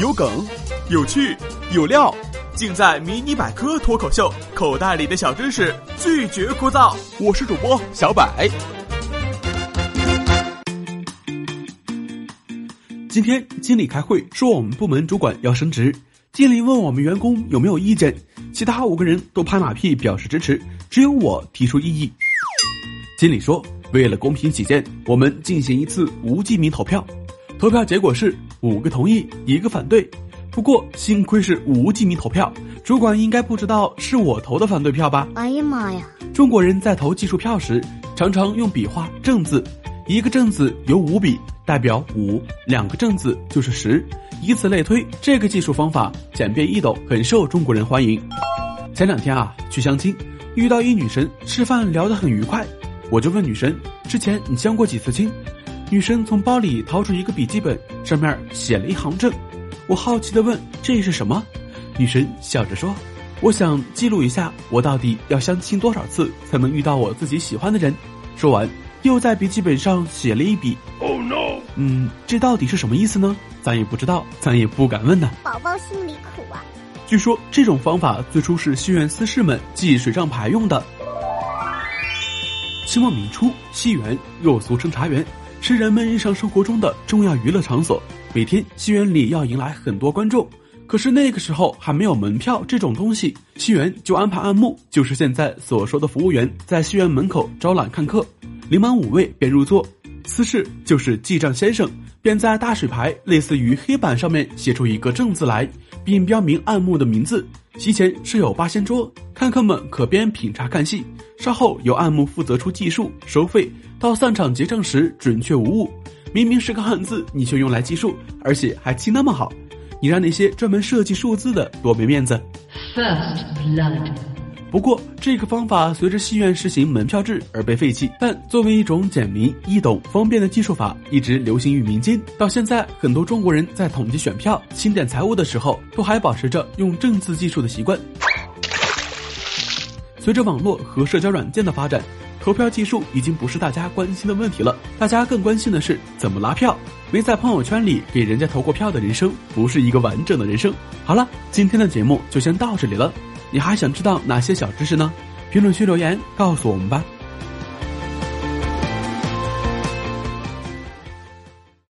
有梗，有趣，有料，尽在《迷你百科脱口秀》，口袋里的小知识拒绝枯燥。我是主播小百。今天经理开会说，我们部门主管要升职。经理问我们员工有没有意见，其他五个人都拍马屁表示支持，只有我提出异议。经理说，为了公平起见，我们进行一次无记名投票。投票结果是五个同意，一个反对。不过幸亏是无记名投票，主管应该不知道是我投的反对票吧？哎呀妈呀！中国人在投计数票时，常常用笔画正字，一个正字有五笔，代表五；两个正字就是十，以此类推。这个计数方法简便易懂，很受中国人欢迎。前两天啊，去相亲，遇到一女神，吃饭聊得很愉快，我就问女神：“之前你相过几次亲？”女生从包里掏出一个笔记本，上面写了一行字。我好奇的问：“这是什么？”女神笑着说：“我想记录一下，我到底要相亲多少次才能遇到我自己喜欢的人。”说完，又在笔记本上写了一笔。Oh no！嗯，这到底是什么意思呢？咱也不知道，咱也不敢问呢。宝宝心里苦啊。据说这种方法最初是西园私士们记水账牌用的。清末明初，西园又俗称茶园。是人们日常生活中的重要娱乐场所，每天戏园里要迎来很多观众。可是那个时候还没有门票这种东西，戏园就安排暗幕，就是现在所说的服务员在戏园门口招揽看客，领满五位便入座。司事就是记账先生，便在大水牌类似于黑板上面写出一个正字来，并标明暗幕的名字。席前设有八仙桌，看客们可边品茶看戏。稍后由暗幕负责出计数收费。到散场结账时准确无误，明明是个汉字，你却用来计数，而且还记那么好，你让那些专门设计数字的多没面子。First blood。不过这个方法随着戏院实行门票制而被废弃，但作为一种简明易懂、方便的计数法，一直流行于民间。到现在，很多中国人在统计选票、清点财物的时候，都还保持着用正字计数的习惯。随着网络和社交软件的发展。投票技术已经不是大家关心的问题了，大家更关心的是怎么拉票。没在朋友圈里给人家投过票的人生，不是一个完整的人生。好了，今天的节目就先到这里了。你还想知道哪些小知识呢？评论区留言告诉我们吧。